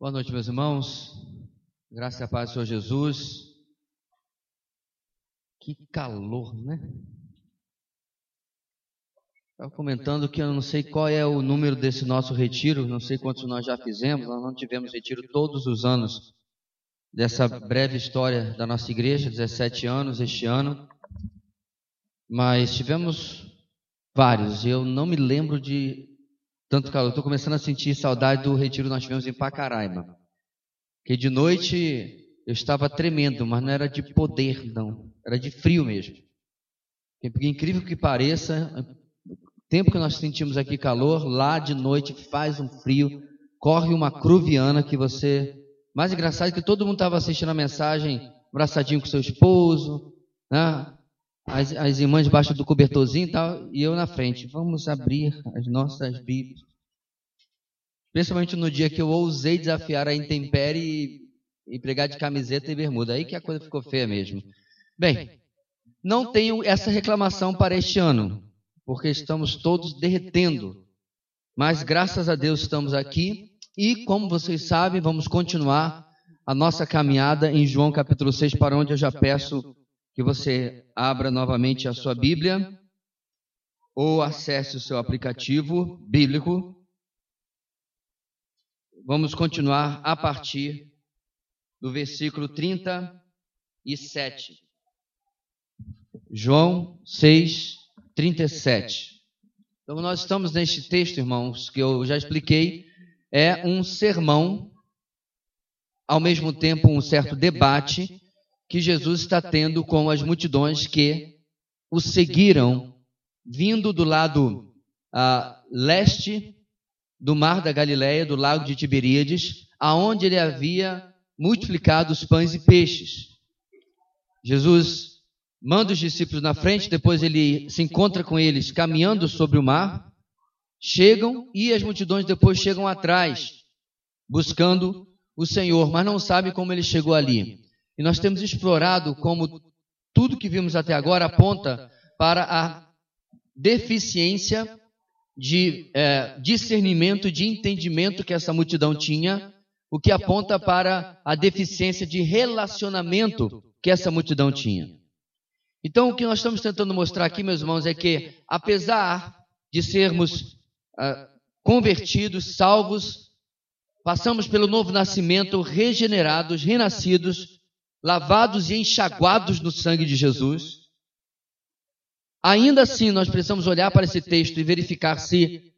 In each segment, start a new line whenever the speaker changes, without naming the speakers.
Boa noite, meus irmãos. Graça e a paz do Senhor Jesus. Que calor, né? Estava comentando que eu não sei qual é o número desse nosso retiro, não sei quantos nós já fizemos, nós não tivemos retiro todos os anos dessa breve história da nossa igreja, 17 anos este ano, mas tivemos vários, eu não me lembro de tanto calor. Estou começando a sentir saudade do retiro que nós tivemos em Pacaraima. Que de noite eu estava tremendo, mas não era de poder, não. Era de frio mesmo. Porque, incrível que pareça, o tempo que nós sentimos aqui calor, lá de noite faz um frio, corre uma cruviana que você. Mais engraçado é que todo mundo estava assistindo a mensagem abraçadinho com seu esposo, né? As, as irmãs debaixo do cobertorzinho e tal, e eu na frente. Vamos abrir as nossas Bíblias. Principalmente no dia que eu ousei desafiar a intempérie e, e pregar de camiseta e bermuda. Aí que a coisa ficou feia mesmo. Bem, não tenho essa reclamação para este ano, porque estamos todos derretendo. Mas graças a Deus estamos aqui e, como vocês sabem, vamos continuar a nossa caminhada em João capítulo 6, para onde eu já peço que você abra novamente a sua Bíblia ou acesse o seu aplicativo bíblico. Vamos continuar a partir do versículo 37. João 6, 37. Então, nós estamos neste texto, irmãos, que eu já expliquei, é um sermão, ao mesmo tempo um certo debate que Jesus está tendo com as multidões que o seguiram, vindo do lado ah, leste do mar da Galileia, do lago de Tiberíades, aonde ele havia multiplicado os pães e peixes. Jesus manda os discípulos na frente, depois ele se encontra com eles caminhando sobre o mar, chegam e as multidões depois chegam atrás, buscando o Senhor, mas não sabem como ele chegou ali. E nós temos explorado como tudo que vimos até agora aponta para a deficiência de é, discernimento, de entendimento que essa multidão tinha, o que aponta para a deficiência de relacionamento que essa multidão tinha. Então, o que nós estamos tentando mostrar aqui, meus irmãos, é que, apesar de sermos ah, convertidos, salvos, passamos pelo novo nascimento, regenerados, renascidos, lavados e enxaguados no sangue de Jesus. Ainda assim, nós precisamos olhar para esse texto e verificar se,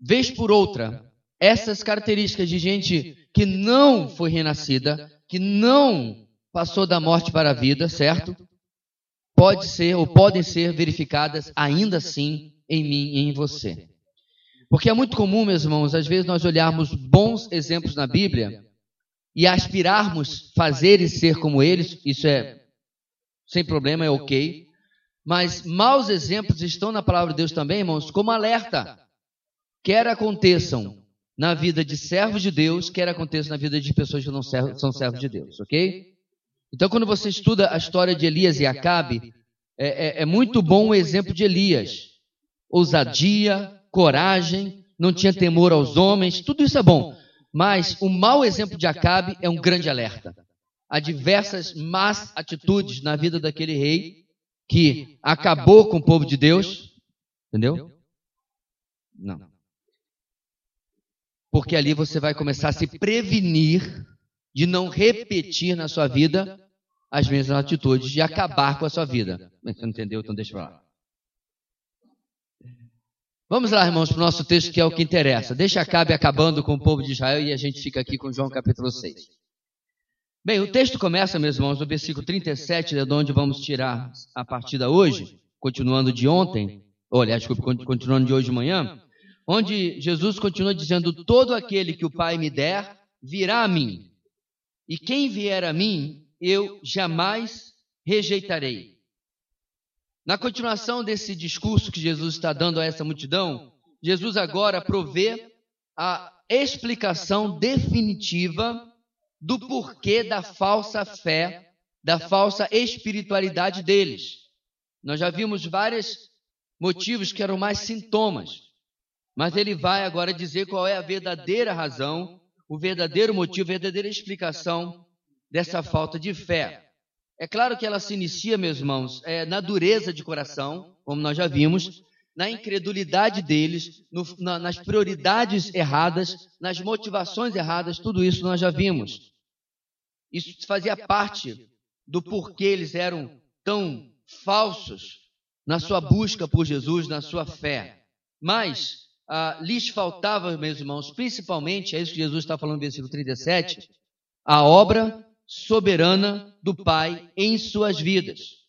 vez por outra, essas características de gente que não foi renascida, que não passou da morte para a vida, certo? Pode ser ou podem ser verificadas ainda assim em mim e em você. Porque é muito comum, meus irmãos, às vezes nós olharmos bons exemplos na Bíblia e aspirarmos fazer e ser como eles, isso é sem problema, é ok. Mas maus exemplos estão na palavra de Deus também, irmãos, como alerta. Quer aconteçam na vida de servos de Deus, quer aconteça na vida de pessoas que não são servos de Deus, ok? Então, quando você estuda a história de Elias e Acabe, é, é, é muito bom o exemplo de Elias. Ousadia, coragem, não tinha temor aos homens, tudo isso é bom. Mas o mau exemplo de Acabe é um grande alerta. Há diversas más atitudes na vida daquele rei que acabou com o povo de Deus. Entendeu? Não. Porque ali você vai começar a se prevenir de não repetir na sua vida as mesmas atitudes, de acabar com a sua vida. Você não entendeu? Então deixa eu falar. Vamos lá, irmãos, para o nosso texto que é o que interessa. Deixa Acabe acabando com o povo de Israel e a gente fica aqui com João capítulo 6. Bem, o texto começa, meus irmãos, no versículo 37, é de onde vamos tirar a partida hoje, continuando de ontem, ou aliás, desculpe, continuando de hoje de manhã, onde Jesus continua dizendo: Todo aquele que o Pai me der, virá a mim, e quem vier a mim, eu jamais rejeitarei. Na continuação desse discurso que Jesus está dando a essa multidão, Jesus agora provê a explicação definitiva do porquê da falsa fé, da falsa espiritualidade deles. Nós já vimos vários motivos que eram mais sintomas, mas ele vai agora dizer qual é a verdadeira razão, o verdadeiro motivo, a verdadeira explicação dessa falta de fé. É claro que ela se inicia, meus irmãos, é, na dureza de coração, como nós já vimos, na incredulidade deles, no, na, nas prioridades erradas, nas motivações erradas, tudo isso nós já vimos. Isso fazia parte do porquê eles eram tão falsos na sua busca por Jesus, na sua fé. Mas ah, lhes faltava, meus irmãos, principalmente, é isso que Jesus está falando no versículo 37, a obra soberana do Pai em suas vidas.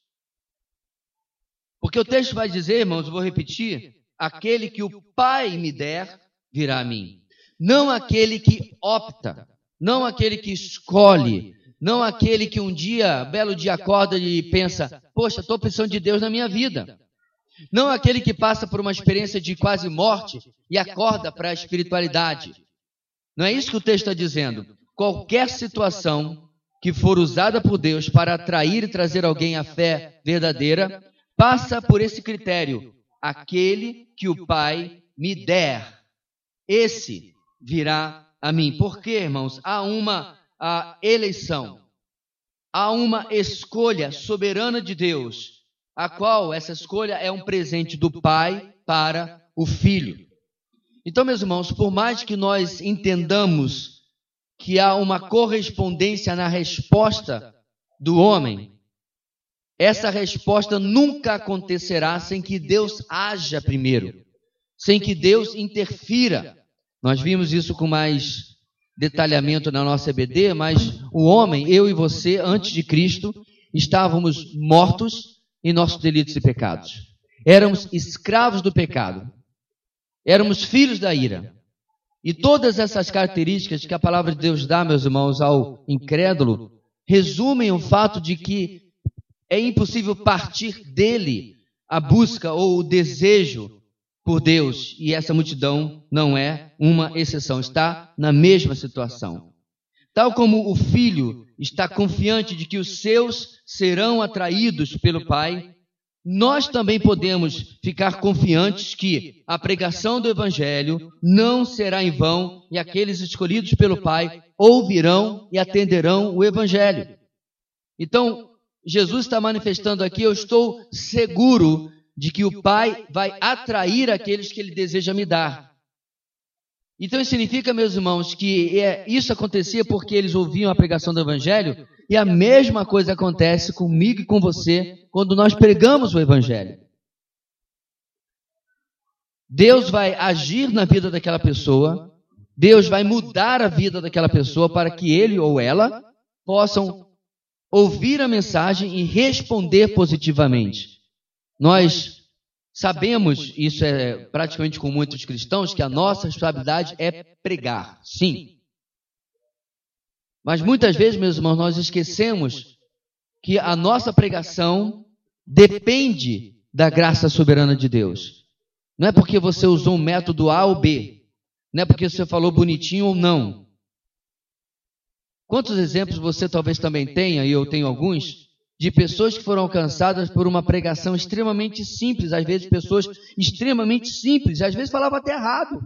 Porque o texto vai dizer, irmãos, vou repetir: aquele que o Pai me der virá a mim. Não aquele que opta, não aquele que escolhe, não aquele que um dia, belo dia, acorda e pensa: Poxa, estou precisando de Deus na minha vida. Não aquele que passa por uma experiência de quase morte e acorda para a espiritualidade. Não é isso que o texto está dizendo. Qualquer situação que for usada por Deus para atrair e trazer alguém à fé verdadeira, passa por esse critério: aquele que o Pai me der, esse virá a mim. Por quê, irmãos? Há uma a eleição, há uma escolha soberana de Deus, a qual essa escolha é um presente do Pai para o Filho. Então, meus irmãos, por mais que nós entendamos que há uma correspondência na resposta do homem, essa resposta nunca acontecerá sem que Deus haja primeiro, sem que Deus interfira. Nós vimos isso com mais detalhamento na nossa EBD, mas o homem, eu e você, antes de Cristo, estávamos mortos em nossos delitos e pecados. Éramos escravos do pecado. Éramos filhos da ira. E todas essas características que a palavra de Deus dá, meus irmãos, ao incrédulo, resumem o fato de que é impossível partir dele a busca ou o desejo por Deus, e essa multidão não é uma exceção, está na mesma situação. Tal como o filho está confiante de que os seus serão atraídos pelo Pai, nós também podemos ficar confiantes que a pregação do Evangelho não será em vão e aqueles escolhidos pelo Pai ouvirão e atenderão o Evangelho. Então, Jesus está manifestando aqui, eu estou seguro de que o Pai vai atrair aqueles que Ele deseja me dar. Então isso significa, meus irmãos, que é, isso acontecia porque eles ouviam a pregação do Evangelho, e a mesma coisa acontece comigo e com você quando nós pregamos o Evangelho. Deus vai agir na vida daquela pessoa, Deus vai mudar a vida daquela pessoa para que ele ou ela possam ouvir a mensagem e responder positivamente. Nós sabemos, isso é praticamente com muitos cristãos, que a nossa responsabilidade é pregar, sim. Mas muitas vezes, meus irmãos, nós esquecemos que a nossa pregação depende da graça soberana de Deus. Não é porque você usou um método A ou B, não é porque você falou bonitinho ou não. Quantos exemplos você talvez também tenha, e eu tenho alguns, de pessoas que foram alcançadas por uma pregação extremamente simples, às vezes pessoas extremamente simples, às vezes falava até errado.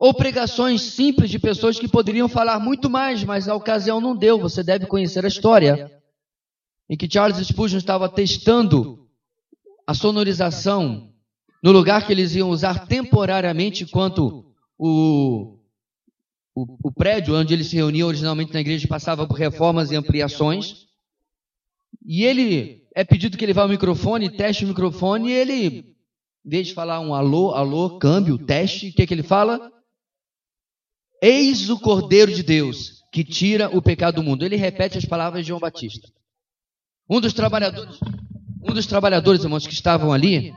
Ou pregações simples de pessoas que poderiam falar muito mais, mas a ocasião não deu. Você deve conhecer a história em que Charles Spurgeon estava testando a sonorização no lugar que eles iam usar temporariamente enquanto o o, o prédio onde ele se reunia originalmente na igreja passava por reformas e ampliações. E ele é pedido que ele vá ao microfone, teste o microfone, e ele, em vez de falar um alô, alô, câmbio, teste, o que, é que ele fala? Eis o Cordeiro de Deus que tira o pecado do mundo. Ele repete as palavras de João Batista. Um dos trabalhadores, um dos trabalhadores, irmãos, que estavam ali,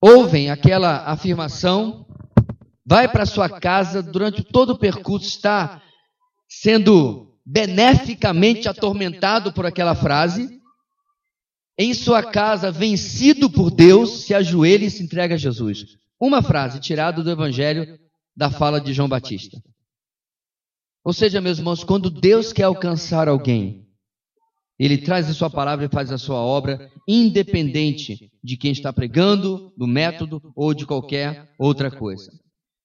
ouvem aquela afirmação vai para sua casa, durante todo o percurso está sendo beneficamente atormentado por aquela frase. Em sua casa, vencido por Deus, se ajoelha e se entrega a Jesus. Uma frase tirada do Evangelho da fala de João Batista. Ou seja, meus irmãos, quando Deus quer alcançar alguém, Ele traz a sua palavra e faz a sua obra, independente de quem está pregando, do método ou de qualquer outra coisa.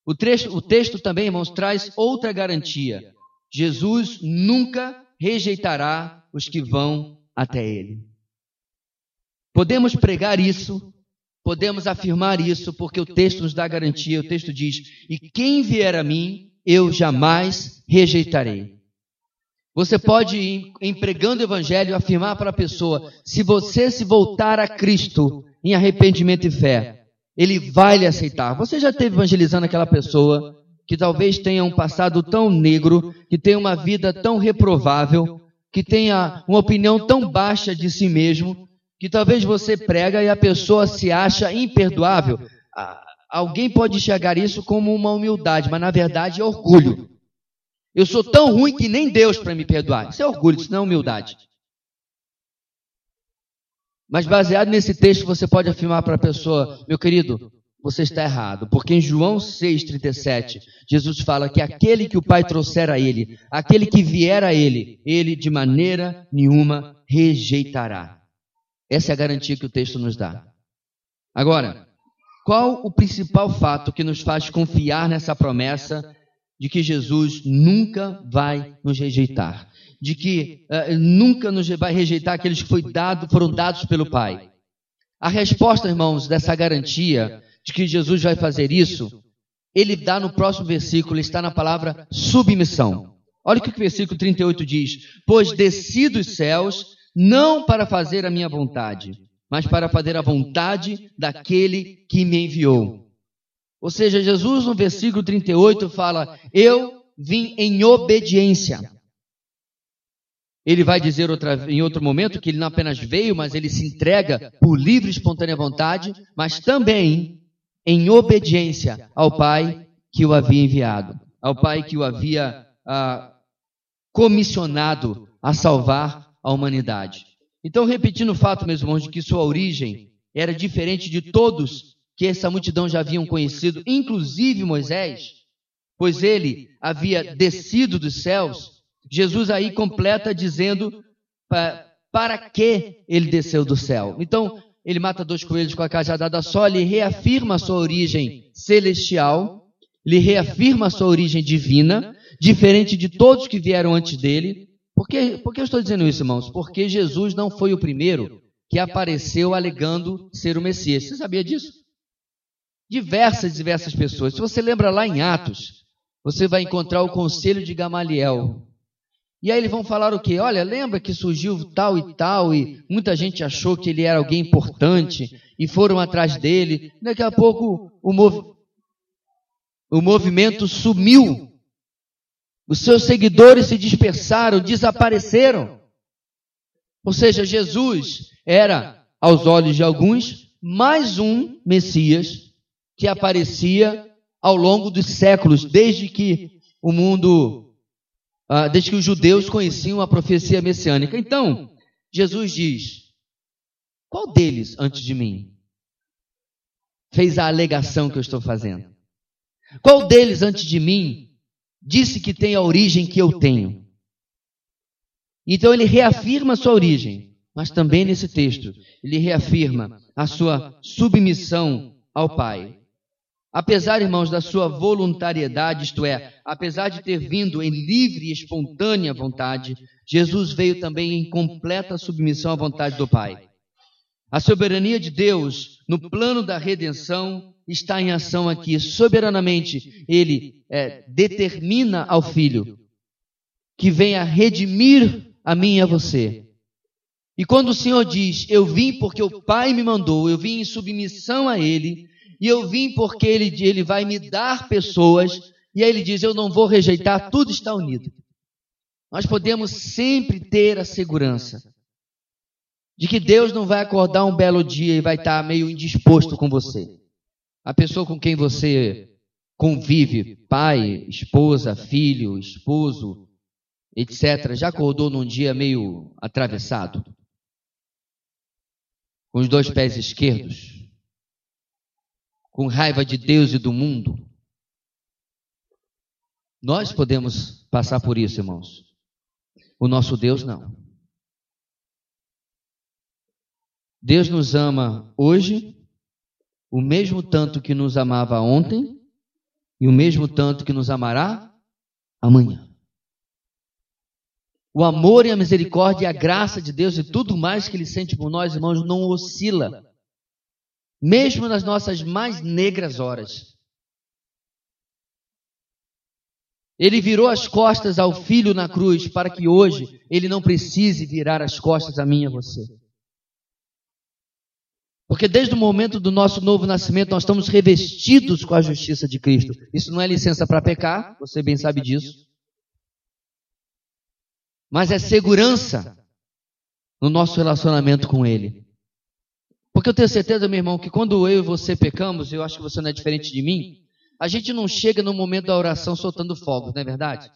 O, trecho, o texto também, irmãos, traz outra garantia. Jesus nunca rejeitará os que vão até Ele. Podemos pregar isso, podemos afirmar isso, porque o texto nos dá garantia. O texto diz: E quem vier a mim, eu jamais rejeitarei. Você pode, em pregando o evangelho, afirmar para a pessoa: se você se voltar a Cristo em arrependimento e fé, Ele vai lhe aceitar. Você já esteve evangelizando aquela pessoa que talvez tenha um passado tão negro, que tenha uma vida tão reprovável, que tenha uma opinião tão baixa de si mesmo, que talvez você prega e a pessoa se acha imperdoável. Alguém pode enxergar isso como uma humildade, mas na verdade é orgulho. Eu sou tão ruim que nem Deus para me perdoar. Isso é orgulho, isso não é humildade. Mas baseado nesse texto, você pode afirmar para a pessoa, meu querido, você está errado. Porque em João 6,37, Jesus fala que aquele que o Pai trouxer a ele, aquele que vier a ele, ele de maneira nenhuma rejeitará. Essa é a garantia que o texto nos dá. Agora, qual o principal fato que nos faz confiar nessa promessa de que Jesus nunca vai nos rejeitar, de que uh, nunca nos vai rejeitar aqueles que foi dado, foram dados pelo Pai. A resposta, irmãos, dessa garantia de que Jesus vai fazer isso, ele dá no próximo versículo, está na palavra submissão. Olha o que o versículo 38 diz: Pois desci dos céus não para fazer a minha vontade, mas para fazer a vontade daquele que me enviou. Ou seja, Jesus no versículo 38 fala: Eu vim em obediência. Ele vai dizer outra, em outro momento que ele não apenas veio, mas ele se entrega por livre e espontânea vontade, mas também em obediência ao Pai que o havia enviado, ao Pai que o havia ah, comissionado a salvar a humanidade. Então, repetindo o fato, meus irmãos, de que sua origem era diferente de todos que essa multidão já haviam conhecido, inclusive Moisés, pois ele havia descido dos céus, Jesus aí completa dizendo para que ele desceu do céu. Então, ele mata dois coelhos com a cajadada só, ele reafirma a sua origem celestial, ele reafirma a sua origem divina, diferente de todos que vieram antes dele. Por que, por que eu estou dizendo isso, irmãos? Porque Jesus não foi o primeiro que apareceu alegando ser o Messias. Você sabia disso? diversas, diversas pessoas. Se você lembra lá em Atos, você vai encontrar o conselho de Gamaliel. E aí eles vão falar o quê? Olha, lembra que surgiu tal e tal, e muita gente achou que ele era alguém importante, e foram atrás dele. Daqui a pouco o, mov... o movimento sumiu. Os seus seguidores se dispersaram, desapareceram. Ou seja, Jesus era, aos olhos de alguns, mais um Messias que aparecia ao longo dos séculos, desde que o mundo, ah, desde que os judeus conheciam a profecia messiânica. Então, Jesus diz: qual deles antes de mim fez a alegação que eu estou fazendo? Qual deles antes de mim disse que tem a origem que eu tenho? Então ele reafirma a sua origem, mas também nesse texto ele reafirma a sua submissão ao Pai. Apesar, irmãos, da sua voluntariedade, isto é, apesar de ter vindo em livre e espontânea vontade, Jesus veio também em completa submissão à vontade do Pai. A soberania de Deus no plano da redenção está em ação aqui. Soberanamente, Ele é, determina ao Filho que venha redimir a mim e a você. E quando o Senhor diz, eu vim porque o Pai me mandou, eu vim em submissão a Ele, e eu vim porque ele, ele vai me dar pessoas, e aí ele diz: Eu não vou rejeitar, tudo está unido. Nós podemos sempre ter a segurança de que Deus não vai acordar um belo dia e vai estar meio indisposto com você. A pessoa com quem você convive, pai, esposa, filho, esposo, etc., já acordou num dia meio atravessado? Com os dois pés esquerdos? com raiva de Deus e do mundo. Nós podemos passar por isso, irmãos. O nosso Deus não. Deus nos ama hoje, o mesmo tanto que nos amava ontem e o mesmo tanto que nos amará amanhã. O amor e a misericórdia e a graça de Deus e tudo mais que Ele sente por nós, irmãos, não oscila, mesmo nas nossas mais negras horas. Ele virou as costas ao filho na cruz para que hoje ele não precise virar as costas a mim e a você. Porque desde o momento do nosso novo nascimento nós estamos revestidos com a justiça de Cristo. Isso não é licença para pecar, você bem sabe disso. Mas é segurança no nosso relacionamento com Ele. Porque eu tenho certeza, meu irmão, que quando eu e você pecamos, eu acho que você não é diferente de mim, a gente não chega no momento da oração soltando fogos, não é verdade?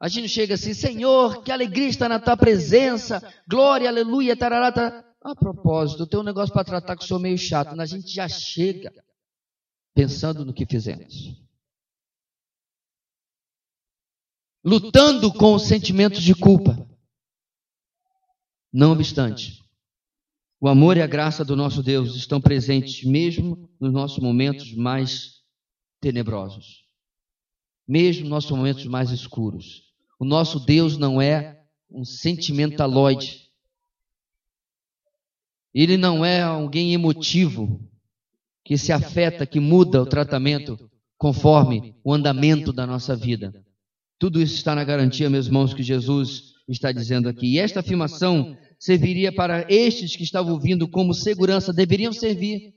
A gente chega assim, Senhor, que alegria estar na tua presença, glória, aleluia, tarará, tarará. A propósito, eu tenho um negócio para tratar que sou meio chato, mas a gente já chega pensando no que fizemos. Lutando com os sentimentos de culpa. Não obstante, o amor e a graça do nosso Deus estão presentes mesmo nos nossos momentos mais tenebrosos, mesmo nos nossos momentos mais escuros. O nosso Deus não é um sentimentaloide. Ele não é alguém emotivo que se afeta, que muda o tratamento conforme o andamento da nossa vida. Tudo isso está na garantia, meus irmãos, que Jesus está dizendo aqui. E esta afirmação serviria para estes que estavam ouvindo como segurança, deveriam servir.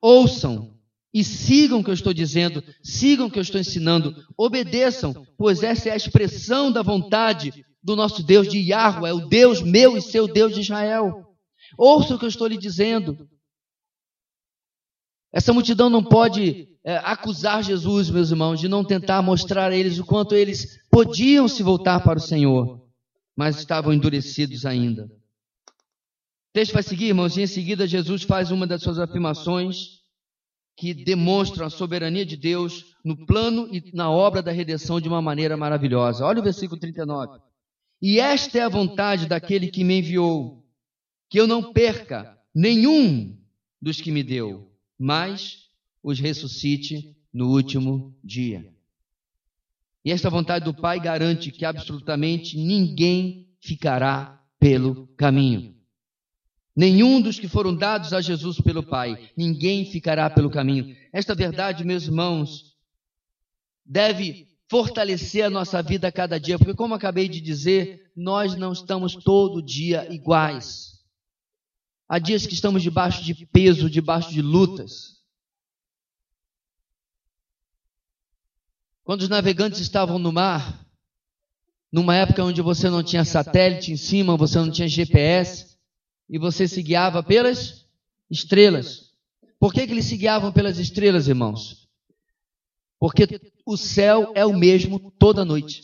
Ouçam e sigam o que eu estou dizendo, sigam o que eu estou ensinando, obedeçam, pois essa é a expressão da vontade do nosso Deus de Yahweh, o Deus meu e seu Deus de Israel. Ouçam o que eu estou lhe dizendo. Essa multidão não pode é, acusar Jesus, meus irmãos, de não tentar mostrar a eles o quanto eles podiam se voltar para o Senhor, mas estavam endurecidos ainda. O texto vai seguir, irmãos, e em seguida Jesus faz uma das suas afirmações que demonstram a soberania de Deus no plano e na obra da redenção de uma maneira maravilhosa. Olha o versículo 39. E esta é a vontade daquele que me enviou, que eu não perca nenhum dos que me deu, mas os ressuscite no último dia. E esta vontade do Pai garante que absolutamente ninguém ficará pelo caminho. Nenhum dos que foram dados a Jesus pelo Pai, ninguém ficará pelo caminho. Esta verdade, meus irmãos, deve fortalecer a nossa vida a cada dia, porque, como acabei de dizer, nós não estamos todo dia iguais. Há dias que estamos debaixo de peso, debaixo de lutas. Quando os navegantes estavam no mar, numa época onde você não tinha satélite em cima, você não tinha GPS, e você se guiava pelas estrelas. Por que, que eles se guiavam pelas estrelas, irmãos? Porque o céu é o mesmo toda noite.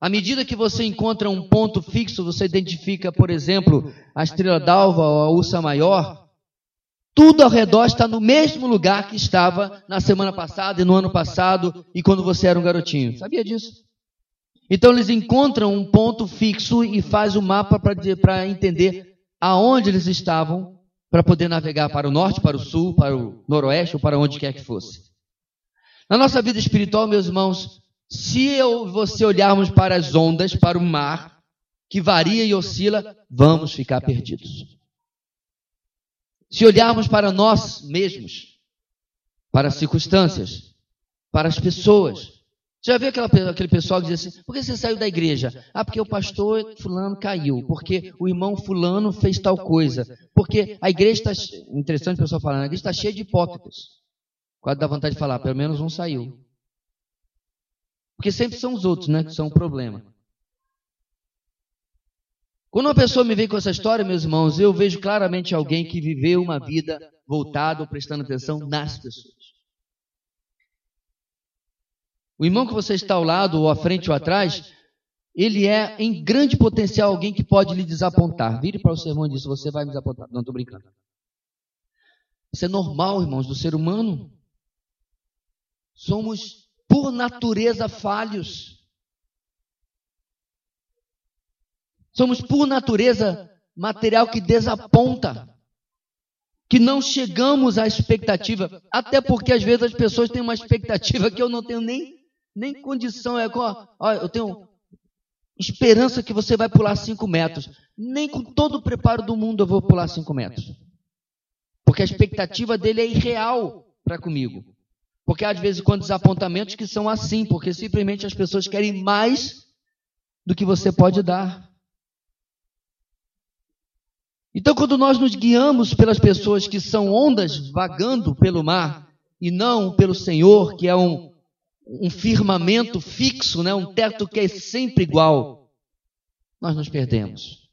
À medida que você encontra um ponto fixo, você identifica, por exemplo, a estrela d'alva ou a ursa maior, tudo ao redor está no mesmo lugar que estava na semana passada e no ano passado e quando você era um garotinho. Sabia disso? Então eles encontram um ponto fixo e faz o um mapa para entender aonde eles estavam para poder navegar para o norte, para o sul, para o noroeste ou para onde quer que fosse. Na nossa vida espiritual, meus irmãos, se eu você olharmos para as ondas, para o mar, que varia e oscila, vamos ficar perdidos. Se olharmos para nós mesmos, para as circunstâncias, para as pessoas, já viu aquela, aquele pessoal que diz assim: por que você saiu da igreja? Ah, porque o pastor Fulano caiu, porque o irmão Fulano fez tal coisa, porque a igreja está. Interessante o pessoal falando, a igreja está cheia de hipócritas. Quase dá vontade de falar, pelo menos um saiu. Porque sempre são os outros, né, que são o problema. Quando uma pessoa me vem com essa história, meus irmãos, eu vejo claramente alguém que viveu uma vida voltada ou prestando atenção nas pessoas. O irmão que você está ao lado, ou à frente ou atrás, ele é em grande potencial alguém que pode lhe desapontar. Vire para o sermão e diz: Você vai me desapontar. Não, estou brincando. Isso é normal, irmãos, do ser humano. Somos, por natureza, falhos. Somos, por natureza, material que desaponta. Que não chegamos à expectativa. Até porque, às vezes, as pessoas têm uma expectativa que eu não tenho nem, nem condição. É, ó, eu tenho esperança que você vai pular cinco metros. Nem com todo o preparo do mundo eu vou pular cinco metros. Porque a expectativa dele é irreal para comigo. Porque às vezes com desapontamentos que são assim, porque simplesmente as pessoas querem mais do que você pode dar. Então, quando nós nos guiamos pelas pessoas que são ondas vagando pelo mar e não pelo Senhor, que é um, um firmamento fixo, né? um teto que é sempre igual, nós nos perdemos.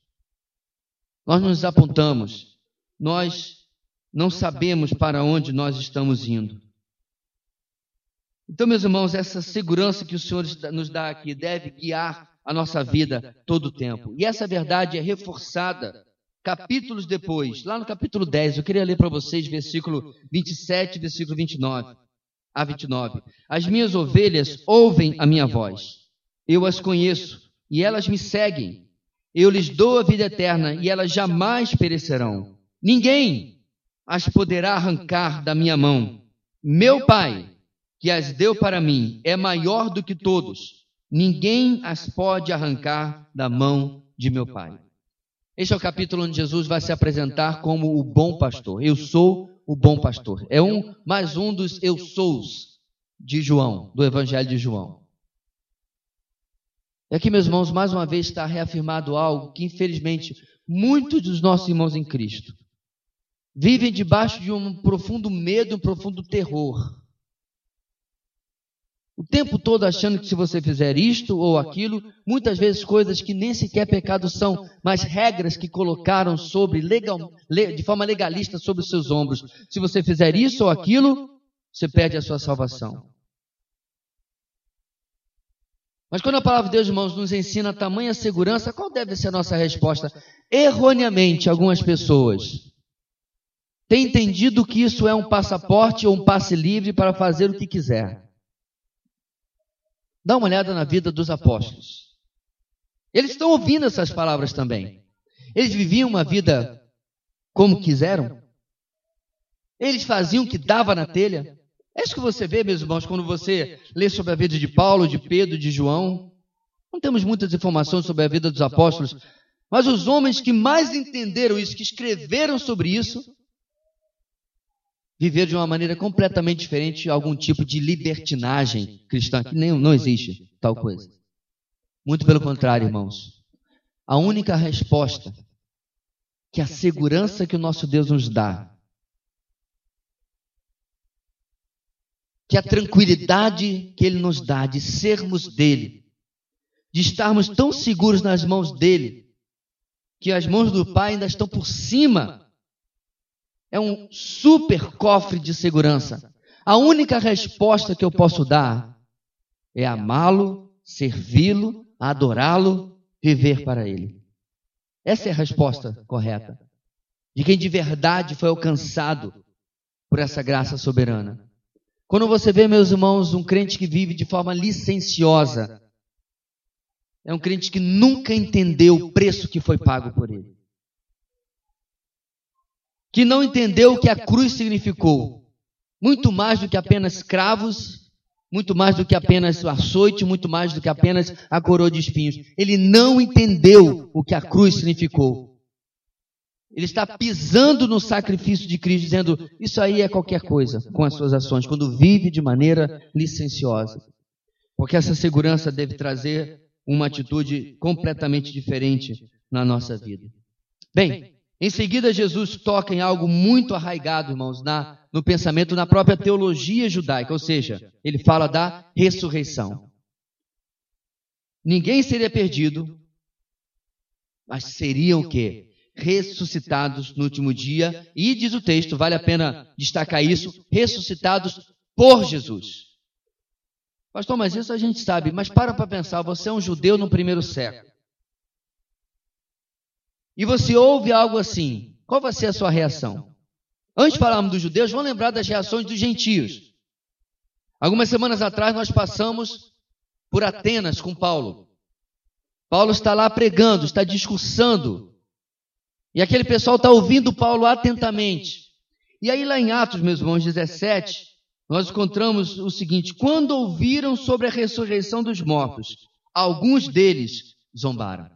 Nós nos apontamos. Nós não sabemos para onde nós estamos indo. Então, meus irmãos, essa segurança que o Senhor nos dá aqui deve guiar a nossa vida todo o tempo. E essa verdade é reforçada capítulos depois, lá no capítulo 10. Eu queria ler para vocês versículo 27 versículo 29 a 29. As minhas ovelhas ouvem a minha voz. Eu as conheço e elas me seguem. Eu lhes dou a vida eterna e elas jamais perecerão. Ninguém as poderá arrancar da minha mão. Meu Pai que as deu para mim é maior do que todos. Ninguém as pode arrancar da mão de meu Pai. Este é o capítulo onde Jesus vai se apresentar como o bom pastor. Eu sou o bom pastor. É um mais um dos eu sous de João, do Evangelho de João. E aqui, meus irmãos, mais uma vez está reafirmado algo que, infelizmente, muitos dos nossos irmãos em Cristo vivem debaixo de um profundo medo, um profundo terror. O tempo todo achando que se você fizer isto ou aquilo, muitas vezes coisas que nem sequer pecado são, mas regras que colocaram sobre legal, de forma legalista sobre os seus ombros. Se você fizer isso ou aquilo, você perde a sua salvação. Mas quando a palavra de Deus, irmãos, nos ensina tamanha segurança, qual deve ser a nossa resposta? Erroneamente, algumas pessoas têm entendido que isso é um passaporte ou um passe livre para fazer o que quiser. Dá uma olhada na vida dos apóstolos. Eles estão ouvindo essas palavras também. Eles viviam uma vida como quiseram. Eles faziam o que dava na telha. É isso que você vê, meus irmãos, quando você lê sobre a vida de Paulo, de Pedro, de João. Não temos muitas informações sobre a vida dos apóstolos, mas os homens que mais entenderam isso, que escreveram sobre isso, viver de uma maneira completamente diferente, algum tipo de libertinagem cristã, que nem, não existe tal coisa. Muito pelo contrário, irmãos. A única resposta que a segurança que o nosso Deus nos dá, que a tranquilidade que Ele nos dá de sermos dele, de estarmos tão seguros nas mãos dele, que as mãos do Pai ainda estão por cima é um super cofre de segurança. A única resposta que eu posso dar é amá-lo, servi-lo, adorá-lo, viver para ele. Essa é a resposta correta. De quem de verdade foi alcançado por essa graça soberana. Quando você vê, meus irmãos, um crente que vive de forma licenciosa, é um crente que nunca entendeu o preço que foi pago por ele que não entendeu o que a cruz significou. Muito mais do que apenas cravos, muito mais do que apenas o açoite, muito mais do que apenas a coroa de espinhos. Ele não entendeu o que a cruz significou. Ele está pisando no sacrifício de Cristo, dizendo: Isso aí é qualquer coisa com as suas ações, quando vive de maneira licenciosa. Porque essa segurança deve trazer uma atitude completamente diferente na nossa vida. Bem, em seguida, Jesus toca em algo muito arraigado, irmãos, na, no pensamento, na própria teologia judaica, ou seja, ele fala da ressurreição. Ninguém seria perdido, mas seriam o quê? Ressuscitados no último dia, e diz o texto, vale a pena destacar isso, ressuscitados por Jesus. Pastor, mas isso a gente sabe, mas para para pensar, você é um judeu no primeiro século e você ouve algo assim, qual vai ser a sua reação? Antes de falarmos dos judeus, vamos lembrar das reações dos gentios. Algumas semanas atrás nós passamos por Atenas com Paulo. Paulo está lá pregando, está discursando. E aquele pessoal está ouvindo Paulo atentamente. E aí, lá em Atos, meus irmãos, 17, nós encontramos o seguinte: quando ouviram sobre a ressurreição dos mortos, alguns deles zombaram.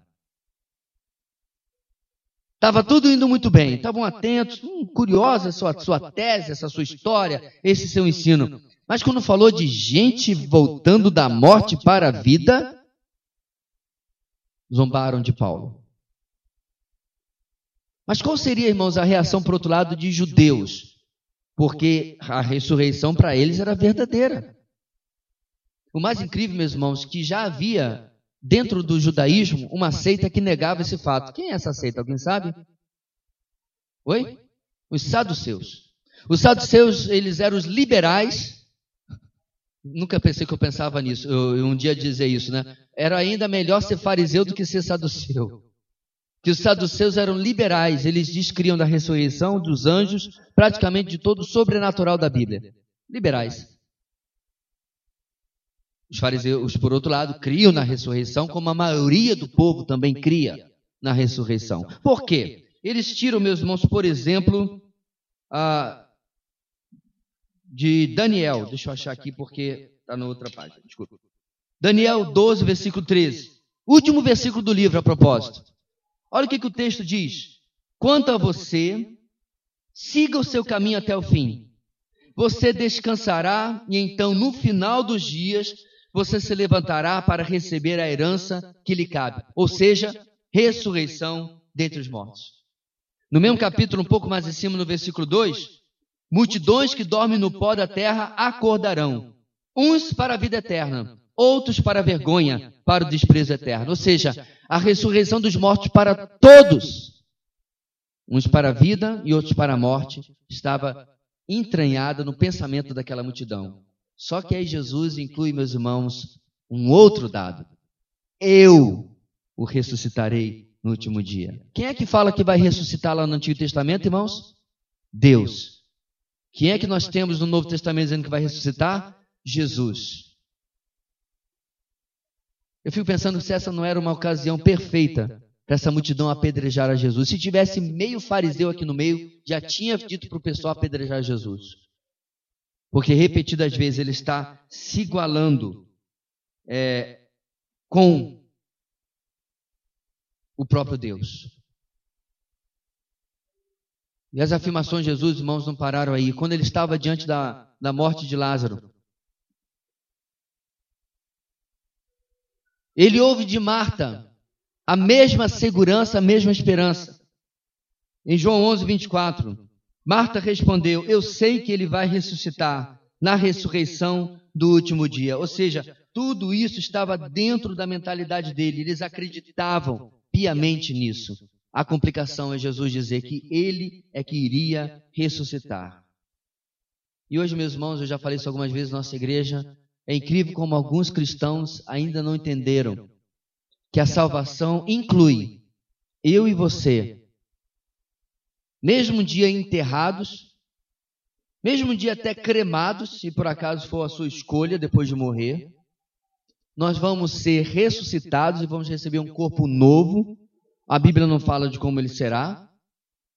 Estava tudo indo muito bem, estavam atentos, hum, curiosa a sua, tese, essa sua história, esse seu ensino. Mas quando falou de gente voltando da morte para a vida, zombaram de Paulo. Mas qual seria, irmãos, a reação, por outro lado, de judeus? Porque a ressurreição para eles era verdadeira. O mais incrível, meus irmãos, que já havia dentro do judaísmo uma seita que negava esse fato. Quem é essa seita? Alguém sabe? Oi? Os saduceus. Os saduceus, eles eram os liberais. Nunca pensei que eu pensava nisso. Eu, eu um dia dizer isso, né? Era ainda melhor ser fariseu do que ser saduceu. Que os saduceus eram liberais, eles descriam da ressurreição dos anjos, praticamente de todo o sobrenatural da Bíblia. Liberais. Os fariseus, por outro lado, criam na ressurreição, como a maioria do povo também cria na ressurreição. Por quê? Eles tiram, meus irmãos, por exemplo, a, de Daniel. Deixa eu achar aqui porque está na outra página. Desculpa. Daniel 12, versículo 13. Último versículo do livro, a propósito. Olha o que, que o texto diz. Quanto a você, siga o seu caminho até o fim. Você descansará e então, no final dos dias, você se levantará para receber a herança que lhe cabe, ou seja, ressurreição dentre os mortos. No mesmo capítulo, um pouco mais em cima, no versículo 2, multidões que dormem no pó da terra acordarão, uns para a vida eterna, outros para a vergonha, para o desprezo eterno. Ou seja, a ressurreição dos mortos para todos, uns para a vida e outros para a morte, estava entranhada no pensamento daquela multidão. Só que aí Jesus inclui, meus irmãos, um outro dado. Eu o ressuscitarei no último dia. Quem é que fala que vai ressuscitar lá no Antigo Testamento, irmãos? Deus. Quem é que nós temos no Novo Testamento dizendo que vai ressuscitar? Jesus. Eu fico pensando se essa não era uma ocasião perfeita para essa multidão apedrejar a Jesus. Se tivesse meio fariseu aqui no meio, já tinha dito para o pessoal apedrejar Jesus. Porque repetidas vezes ele está se igualando é, com o próprio Deus. E as afirmações de Jesus, irmãos, não pararam aí. Quando ele estava diante da, da morte de Lázaro, ele ouve de Marta a mesma segurança, a mesma esperança. Em João 11, 24. Marta respondeu: Eu sei que ele vai ressuscitar na ressurreição do último dia. Ou seja, tudo isso estava dentro da mentalidade dele, eles acreditavam piamente nisso. A complicação é Jesus dizer que ele é que iria ressuscitar. E hoje, meus irmãos, eu já falei isso algumas vezes na nossa igreja, é incrível como alguns cristãos ainda não entenderam que a salvação inclui eu e você mesmo um dia enterrados, mesmo um dia até cremados, se por acaso for a sua escolha depois de morrer, nós vamos ser ressuscitados e vamos receber um corpo novo. A Bíblia não fala de como ele será.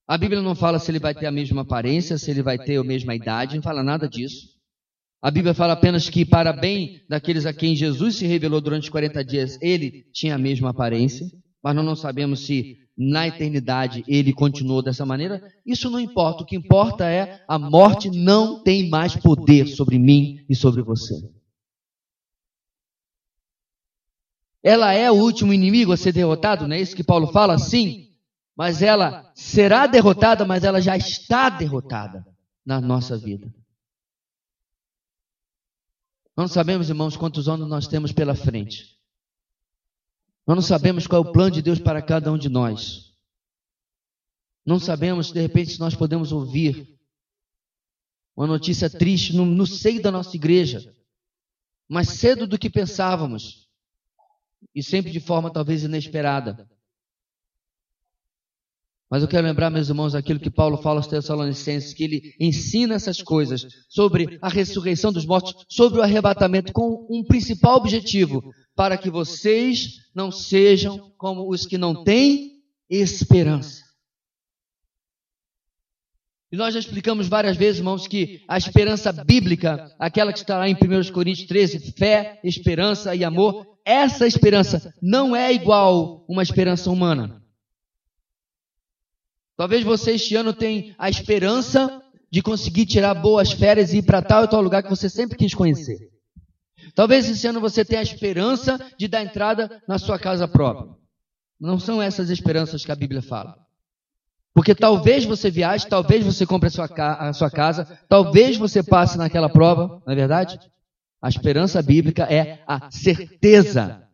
A Bíblia não fala se ele vai ter a mesma aparência, se ele vai ter a mesma idade, não fala nada disso. A Bíblia fala apenas que, para bem daqueles a quem Jesus se revelou durante 40 dias, ele tinha a mesma aparência, mas nós não sabemos se na eternidade ele continuou dessa maneira, isso não importa. O que importa é a morte não tem mais poder sobre mim e sobre você. Ela é o último inimigo a ser derrotado, não é isso que Paulo fala? Sim. Mas ela será derrotada, mas ela já está derrotada na nossa vida. Não sabemos, irmãos, quantos anos nós temos pela frente. Nós não sabemos qual é o plano de Deus para cada um de nós. Não sabemos, de repente, se nós podemos ouvir uma notícia triste no, no seio da nossa igreja, mais cedo do que pensávamos, e sempre de forma talvez inesperada. Mas eu quero lembrar, meus irmãos, aquilo que Paulo fala aos Tessalonicenses, que ele ensina essas coisas sobre a ressurreição dos mortos, sobre o arrebatamento, com um principal objetivo: para que vocês não sejam como os que não têm esperança. E nós já explicamos várias vezes, irmãos, que a esperança bíblica, aquela que está lá em 1 Coríntios 13, fé, esperança e amor, essa esperança não é igual uma esperança humana. Talvez você este ano tenha a esperança de conseguir tirar boas férias e ir para tal e tal lugar que você sempre quis conhecer. Talvez esse ano você tenha a esperança de dar entrada na sua casa própria. Não são essas esperanças que a Bíblia fala. Porque talvez você viaje, talvez você compre a sua, a sua casa, talvez você passe naquela prova, não é verdade? A esperança bíblica é a certeza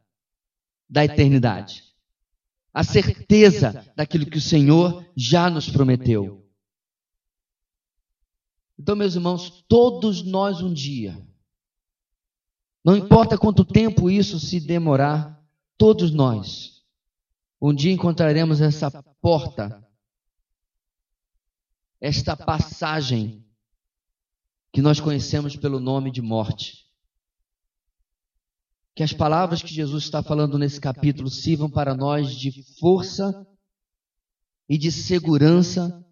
da eternidade. A certeza daquilo que o Senhor já nos prometeu. Então, meus irmãos, todos nós um dia, não importa quanto tempo isso se demorar, todos nós, um dia encontraremos essa porta esta passagem que nós conhecemos pelo nome de morte. Que as palavras que Jesus está falando nesse capítulo sirvam para nós de força e de segurança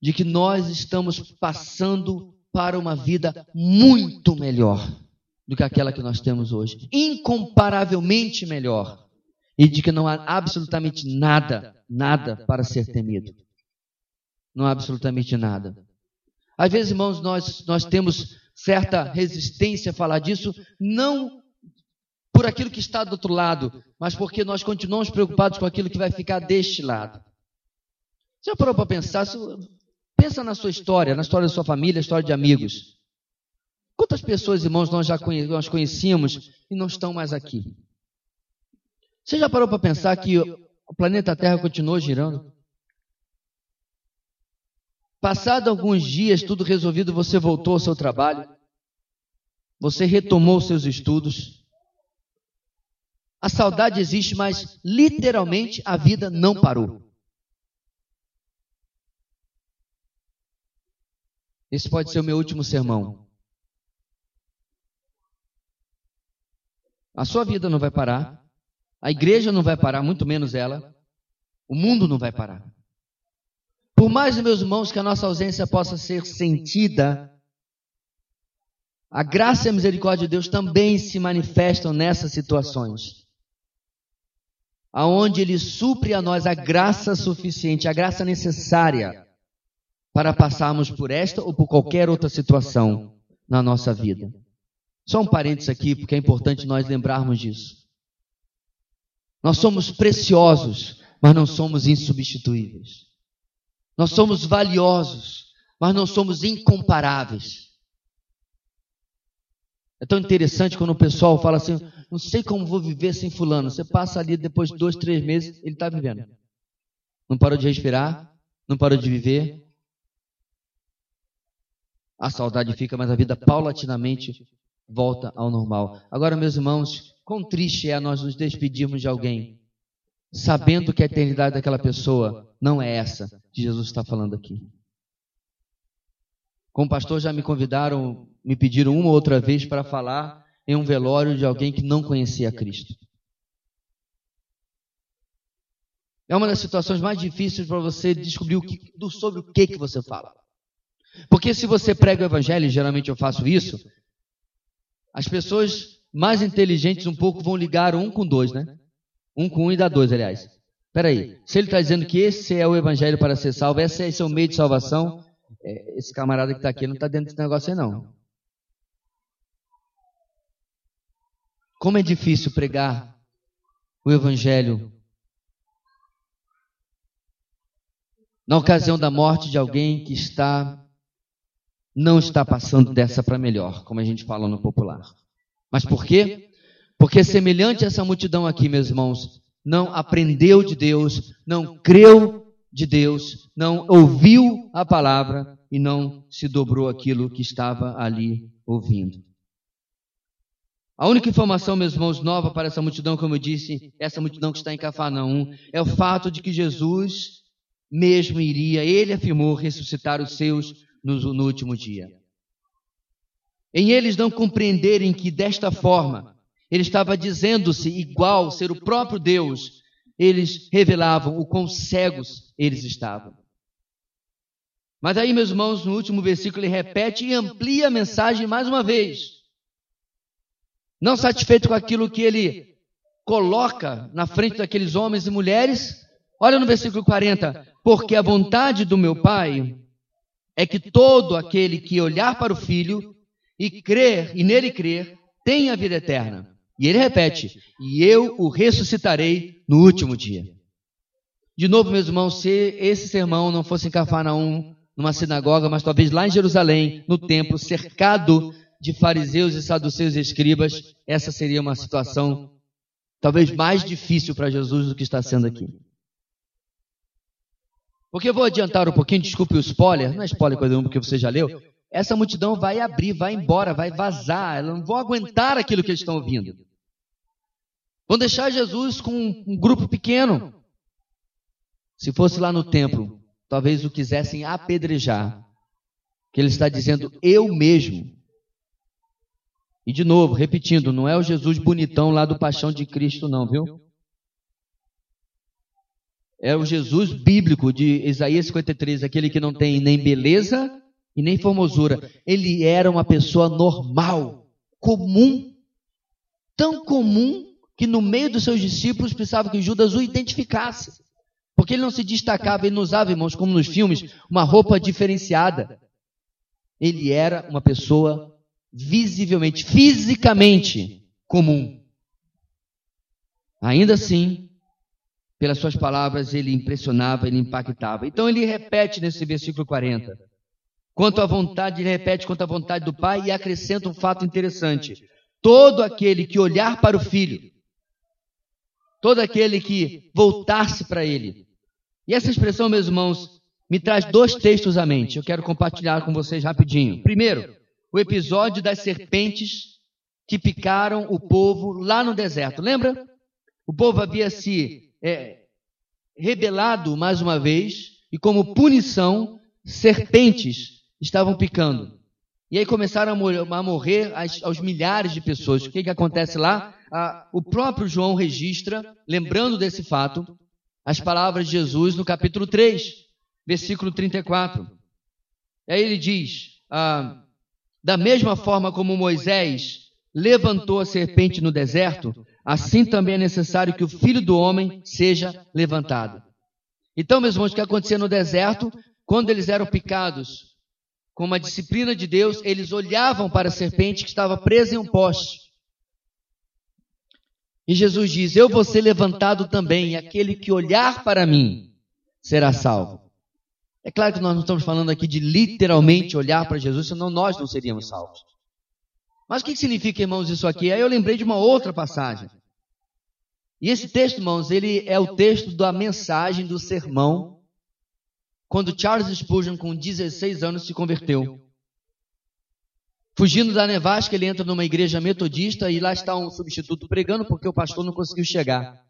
de que nós estamos passando para uma vida muito melhor do que aquela que nós temos hoje, incomparavelmente melhor, e de que não há absolutamente nada, nada para ser temido não há absolutamente nada. Às vezes, irmãos, nós, nós temos certa resistência a falar disso, não por aquilo que está do outro lado, mas porque nós continuamos preocupados com aquilo que vai ficar deste lado. Já parou para pensar? Pensa na sua história, na história da sua família, na história de amigos. Quantas pessoas, irmãos, nós já nós conhecíamos e não estão mais aqui? Você já parou para pensar que o planeta Terra continuou girando? Passado alguns dias, tudo resolvido, você voltou ao seu trabalho, você retomou seus estudos. A saudade existe, mas literalmente a vida não parou. Esse pode ser o meu último sermão. A sua vida não vai parar, a igreja não vai parar, muito menos ela, o mundo não vai parar. Por mais, meus irmãos, que a nossa ausência possa ser sentida, a graça e a misericórdia de Deus também se manifestam nessas situações. Aonde Ele supre a nós a graça suficiente, a graça necessária para passarmos por esta ou por qualquer outra situação na nossa vida. Só um parênteses aqui, porque é importante nós lembrarmos disso. Nós somos preciosos, mas não somos insubstituíveis. Nós somos valiosos, mas não somos incomparáveis. É tão interessante quando o pessoal fala assim: não sei como vou viver sem Fulano. Você passa ali depois de dois, três meses, ele está vivendo. Não parou de respirar, não parou de viver. A saudade fica, mas a vida paulatinamente volta ao normal. Agora, meus irmãos, quão triste é nós nos despedirmos de alguém sabendo que a eternidade daquela pessoa não é essa que Jesus está falando aqui. Como pastor, já me convidaram, me pediram uma ou outra vez para falar em um velório de alguém que não conhecia Cristo. É uma das situações mais difíceis para você descobrir o que, sobre o que, que você fala. Porque se você prega o evangelho, geralmente eu faço isso, as pessoas mais inteligentes um pouco vão ligar um com dois, né? Um com um e dá dois, aliás. Espera aí. Se ele está dizendo que esse é o evangelho para ser salvo, esse é, o meio de salvação, é, esse camarada que está aqui não está dentro desse negócio aí, não. Como é difícil pregar o evangelho na ocasião da morte de alguém que está não está passando dessa para melhor, como a gente fala no popular. Mas por quê? Porque semelhante a essa multidão aqui, meus irmãos, não aprendeu de Deus, não creu de Deus, não ouviu a palavra e não se dobrou aquilo que estava ali ouvindo. A única informação, meus irmãos, nova para essa multidão, como eu disse, essa multidão que está em Cafarnaum, é o fato de que Jesus mesmo iria, ele afirmou, ressuscitar os seus no, no último dia. Em eles não compreenderem que desta forma ele estava dizendo-se igual, ser o próprio Deus, eles revelavam o quão cegos eles estavam. Mas aí, meus irmãos, no último versículo, ele repete e amplia a mensagem mais uma vez. Não satisfeito com aquilo que ele coloca na frente daqueles homens e mulheres, olha no versículo 40: Porque a vontade do meu Pai é que todo aquele que olhar para o Filho e crer, e nele crer, tenha a vida eterna. E ele repete: E eu o ressuscitarei no último dia. De novo, meus irmãos, se esse sermão não fosse em Cafarnaum, numa sinagoga, mas talvez lá em Jerusalém, no templo, cercado de fariseus e saduceus e escribas, essa seria uma situação talvez mais difícil para Jesus do que está sendo aqui. Porque eu vou adiantar um pouquinho, desculpe o spoiler, não é spoiler coisa nenhuma, porque você já leu. Essa multidão vai abrir, vai embora, vai vazar, elas não vão aguentar aquilo que eles estão ouvindo. Vão deixar Jesus com um grupo pequeno. Se fosse lá no templo, talvez o quisessem apedrejar. Que ele está dizendo, eu mesmo. E de novo, repetindo, não é o Jesus bonitão lá do Paixão de Cristo, não, viu? É o Jesus bíblico de Isaías 53, aquele que não tem nem beleza e nem formosura. Ele era uma pessoa normal, comum, tão comum que no meio dos seus discípulos precisava que Judas o identificasse. Porque ele não se destacava, ele não usava, irmãos, como nos filmes, uma roupa diferenciada. Ele era uma pessoa visivelmente, fisicamente comum. Ainda assim, pelas suas palavras, ele impressionava, ele impactava. Então ele repete nesse versículo 40. Quanto à vontade, ele repete quanto à vontade do Pai e acrescenta um fato interessante. Todo aquele que olhar para o Filho, todo aquele que voltar-se para ele. E essa expressão, meus irmãos, me traz dois textos à mente. Eu quero compartilhar com vocês rapidinho. Primeiro, o episódio das serpentes que picaram o povo lá no deserto. Lembra? O povo havia se é, rebelado mais uma vez, e como punição, serpentes estavam picando. E aí começaram a morrer aos milhares de pessoas. O que, que acontece lá? o próprio João registra, lembrando desse fato, as palavras de Jesus no capítulo 3, versículo 34. E aí ele diz: ah, Da mesma forma como Moisés levantou a serpente no deserto, assim também é necessário que o filho do homem seja levantado. Então, meus irmãos, o que acontecia no deserto, quando eles eram picados com uma disciplina de Deus, eles olhavam para a serpente que estava presa em um poste. E Jesus diz: Eu vou ser levantado também, e aquele que olhar para mim será salvo. É claro que nós não estamos falando aqui de literalmente olhar para Jesus, senão nós não seríamos salvos. Mas o que significa, irmãos, isso aqui? Aí eu lembrei de uma outra passagem. E esse texto, irmãos, ele é o texto da mensagem do sermão, quando Charles Spurgeon, com 16 anos, se converteu. Fugindo da nevasca, ele entra numa igreja metodista e lá está um substituto pregando porque o pastor não conseguiu chegar.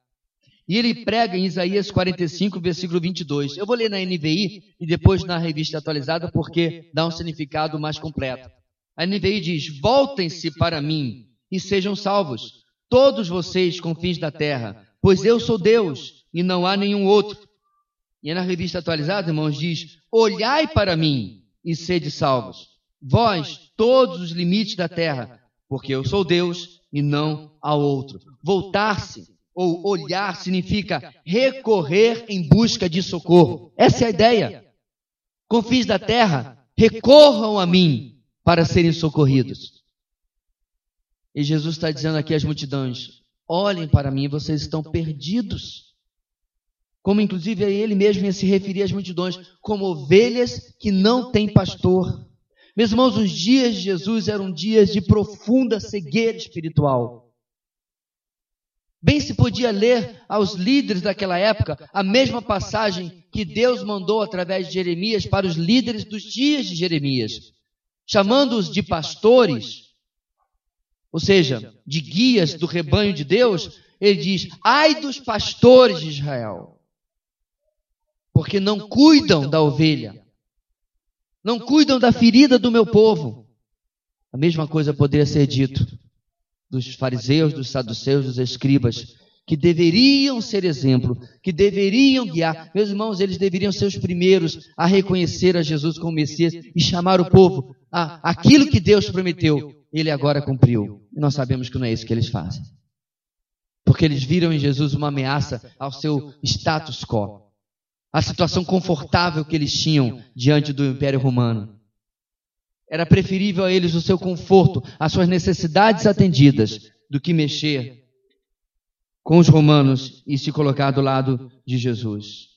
E ele prega em Isaías 45, versículo 22. Eu vou ler na NVI e depois na revista atualizada porque dá um significado mais completo. A NVI diz: Voltem-se para mim e sejam salvos, todos vocês confins da terra, pois eu sou Deus e não há nenhum outro. E na revista atualizada, irmãos, diz: Olhai para mim e sede salvos, vós, todos os limites da terra, porque eu sou Deus e não há outro. Voltar-se ou olhar significa recorrer em busca de socorro. Essa é a ideia. Confins da terra, recorram a mim para serem socorridos. E Jesus está dizendo aqui às multidões: olhem para mim, vocês estão perdidos. Como inclusive ele mesmo ia se referir às multidões, como ovelhas que não têm pastor. Meus irmãos, os dias de Jesus eram dias de profunda cegueira espiritual. Bem se podia ler aos líderes daquela época a mesma passagem que Deus mandou através de Jeremias para os líderes dos dias de Jeremias chamando-os de pastores, ou seja, de guias do rebanho de Deus, ele diz: ai dos pastores de Israel, porque não cuidam da ovelha, não cuidam da ferida do meu povo. A mesma coisa poderia ser dito dos fariseus, dos saduceus, dos escribas, que deveriam ser exemplo, que deveriam guiar. Meus irmãos, eles deveriam ser os primeiros a reconhecer a Jesus como Messias e chamar o povo a aquilo que Deus prometeu, ele agora cumpriu. E nós sabemos que não é isso que eles fazem. Porque eles viram em Jesus uma ameaça ao seu status quo, à situação confortável que eles tinham diante do Império Romano. Era preferível a eles o seu conforto, as suas necessidades atendidas, do que mexer com os romanos e se colocar do lado de Jesus.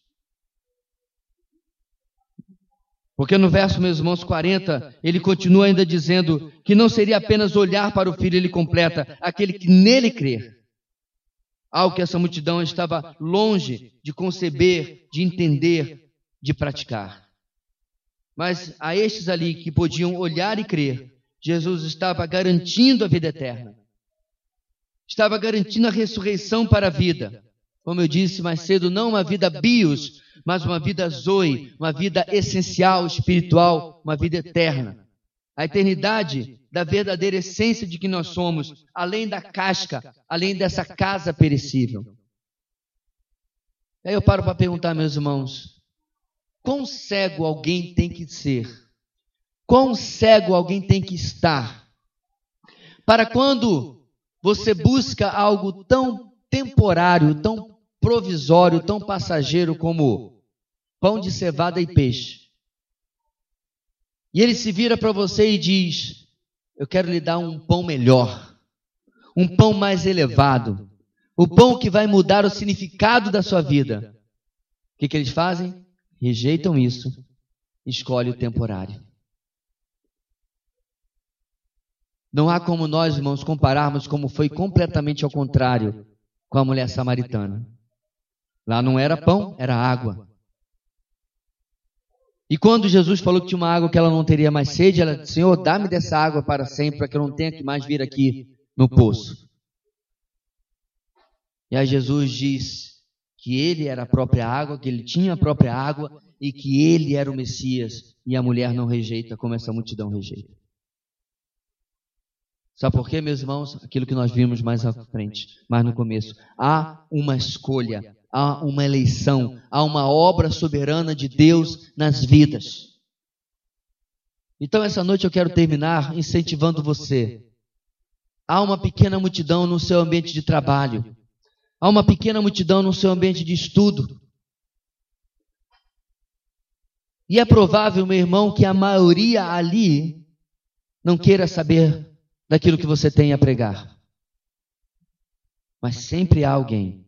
Porque no verso, meus irmãos, 40, ele continua ainda dizendo que não seria apenas olhar para o filho, ele completa aquele que nele crer. Algo que essa multidão estava longe de conceber, de entender, de praticar. Mas a estes ali que podiam olhar e crer, Jesus estava garantindo a vida eterna estava garantindo a ressurreição para a vida. Como eu disse mais cedo, não uma vida bios, mas uma vida zoe, uma vida essencial, espiritual, uma vida eterna. A eternidade da verdadeira essência de que nós somos, além da casca, além dessa casa perecível. Aí eu paro para perguntar, meus irmãos, quão cego alguém tem que ser? Quão cego alguém tem que estar? Para quando você busca algo tão temporário, tão provisório, tão passageiro como pão de cevada e peixe. E ele se vira para você e diz: Eu quero lhe dar um pão melhor, um pão mais elevado, o pão que vai mudar o significado da sua vida. O que, que eles fazem? Rejeitam isso, escolhe o temporário. Não há como nós, irmãos, compararmos como foi completamente ao contrário com a mulher samaritana. Lá não era pão, era água. E quando Jesus falou que tinha uma água que ela não teria mais sede, ela disse: Senhor, dá-me dessa água para sempre, para que eu não tenha que mais vir aqui no poço. E aí Jesus diz que ele era a própria água, que ele tinha a própria água e que ele era o Messias. E a mulher não rejeita como essa multidão rejeita. Sabe por quê, meus irmãos? Aquilo que nós vimos mais à frente, mais no começo. Há uma escolha, há uma eleição, há uma obra soberana de Deus nas vidas. Então, essa noite eu quero terminar incentivando você. Há uma pequena multidão no seu ambiente de trabalho. Há uma pequena multidão no seu ambiente de estudo. E é provável, meu irmão, que a maioria ali não queira saber daquilo que você tem a pregar. Mas sempre há alguém,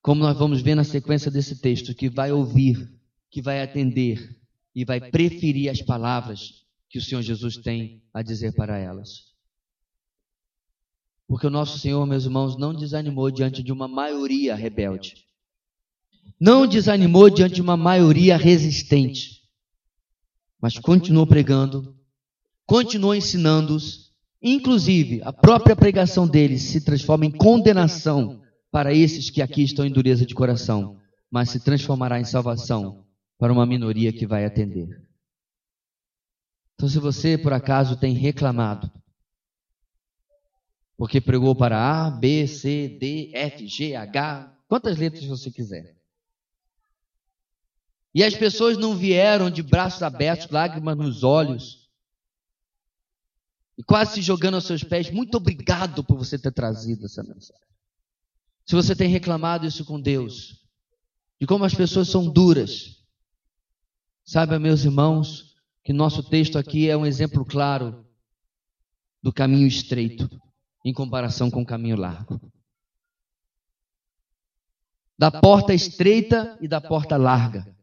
como nós vamos ver na sequência desse texto, que vai ouvir, que vai atender e vai preferir as palavras que o Senhor Jesus tem a dizer para elas. Porque o nosso Senhor, meus irmãos, não desanimou diante de uma maioria rebelde. Não desanimou diante de uma maioria resistente. Mas continuou pregando, continuou ensinando-os Inclusive, a própria pregação deles se transforma em condenação para esses que aqui estão em dureza de coração, mas se transformará em salvação para uma minoria que vai atender. Então, se você por acaso tem reclamado, porque pregou para A, B, C, D, F, G, H, quantas letras você quiser. E as pessoas não vieram de braços abertos, lágrimas nos olhos, e quase se jogando aos seus pés. Muito obrigado por você ter trazido essa mensagem. Se você tem reclamado isso com Deus, de como as pessoas são duras, saiba, meus irmãos, que nosso texto aqui é um exemplo claro do caminho estreito em comparação com o caminho largo. Da porta estreita e da porta larga,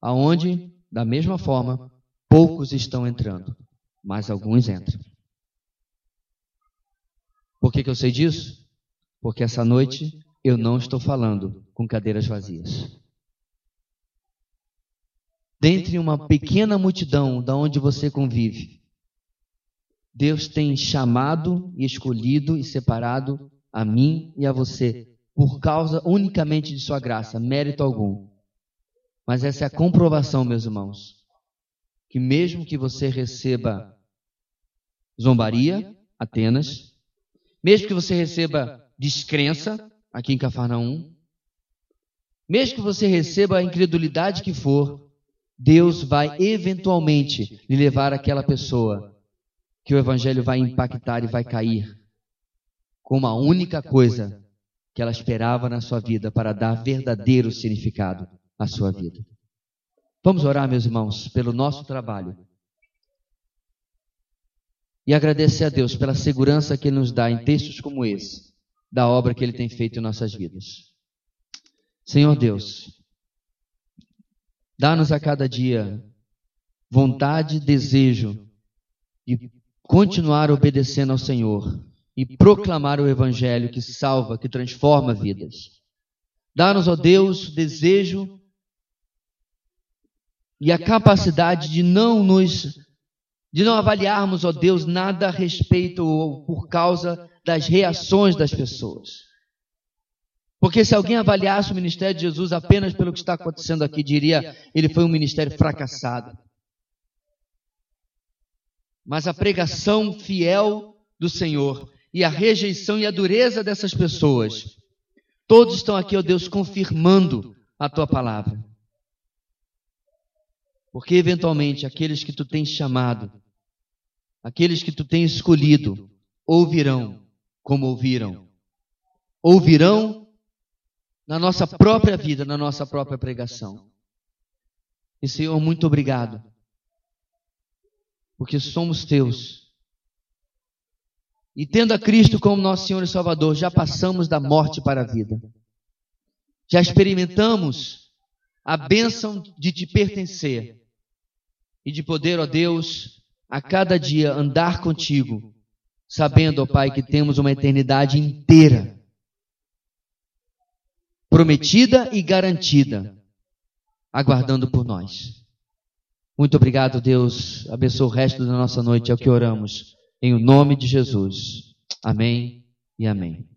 aonde, da mesma forma, poucos estão entrando mas alguns entram. Por que, que eu sei disso? Porque essa noite eu não estou falando com cadeiras vazias. Dentre uma pequena multidão da onde você convive, Deus tem chamado e escolhido e separado a mim e a você por causa unicamente de sua graça, mérito algum. Mas essa é a comprovação, meus irmãos, que mesmo que você receba zombaria, Atenas, mesmo que você receba descrença aqui em Cafarnaum, mesmo que você receba a incredulidade que for, Deus vai eventualmente lhe levar aquela pessoa que o evangelho vai impactar e vai cair com uma única coisa que ela esperava na sua vida para dar verdadeiro significado à sua vida. Vamos orar, meus irmãos, pelo nosso trabalho. E agradecer a Deus pela segurança que Ele nos dá em textos como esse, da obra que Ele tem feito em nossas vidas. Senhor Deus, dá-nos a cada dia vontade e desejo de continuar obedecendo ao Senhor e proclamar o Evangelho que salva, que transforma vidas. Dá-nos, ó Deus, desejo e a capacidade de não nos de não avaliarmos, ó Deus, nada a respeito ou por causa das reações das pessoas. Porque se alguém avaliasse o ministério de Jesus apenas pelo que está acontecendo aqui, diria, ele foi um ministério fracassado. Mas a pregação fiel do Senhor e a rejeição e a dureza dessas pessoas, todos estão aqui, ó Deus, confirmando a tua palavra. Porque eventualmente aqueles que tu tens chamado, aqueles que tu tens escolhido, ouvirão como ouviram. Ouvirão na nossa própria vida, na nossa própria pregação. E Senhor, muito obrigado. Porque somos teus. E tendo a Cristo como nosso Senhor e Salvador, já passamos da morte para a vida. Já experimentamos a bênção de te pertencer e de poder, ó Deus, a cada dia andar contigo, sabendo, ó Pai, que temos uma eternidade inteira, prometida e garantida, aguardando por nós. Muito obrigado, Deus. Abençoe o resto da nossa noite, é o que oramos. Em o nome de Jesus. Amém e amém.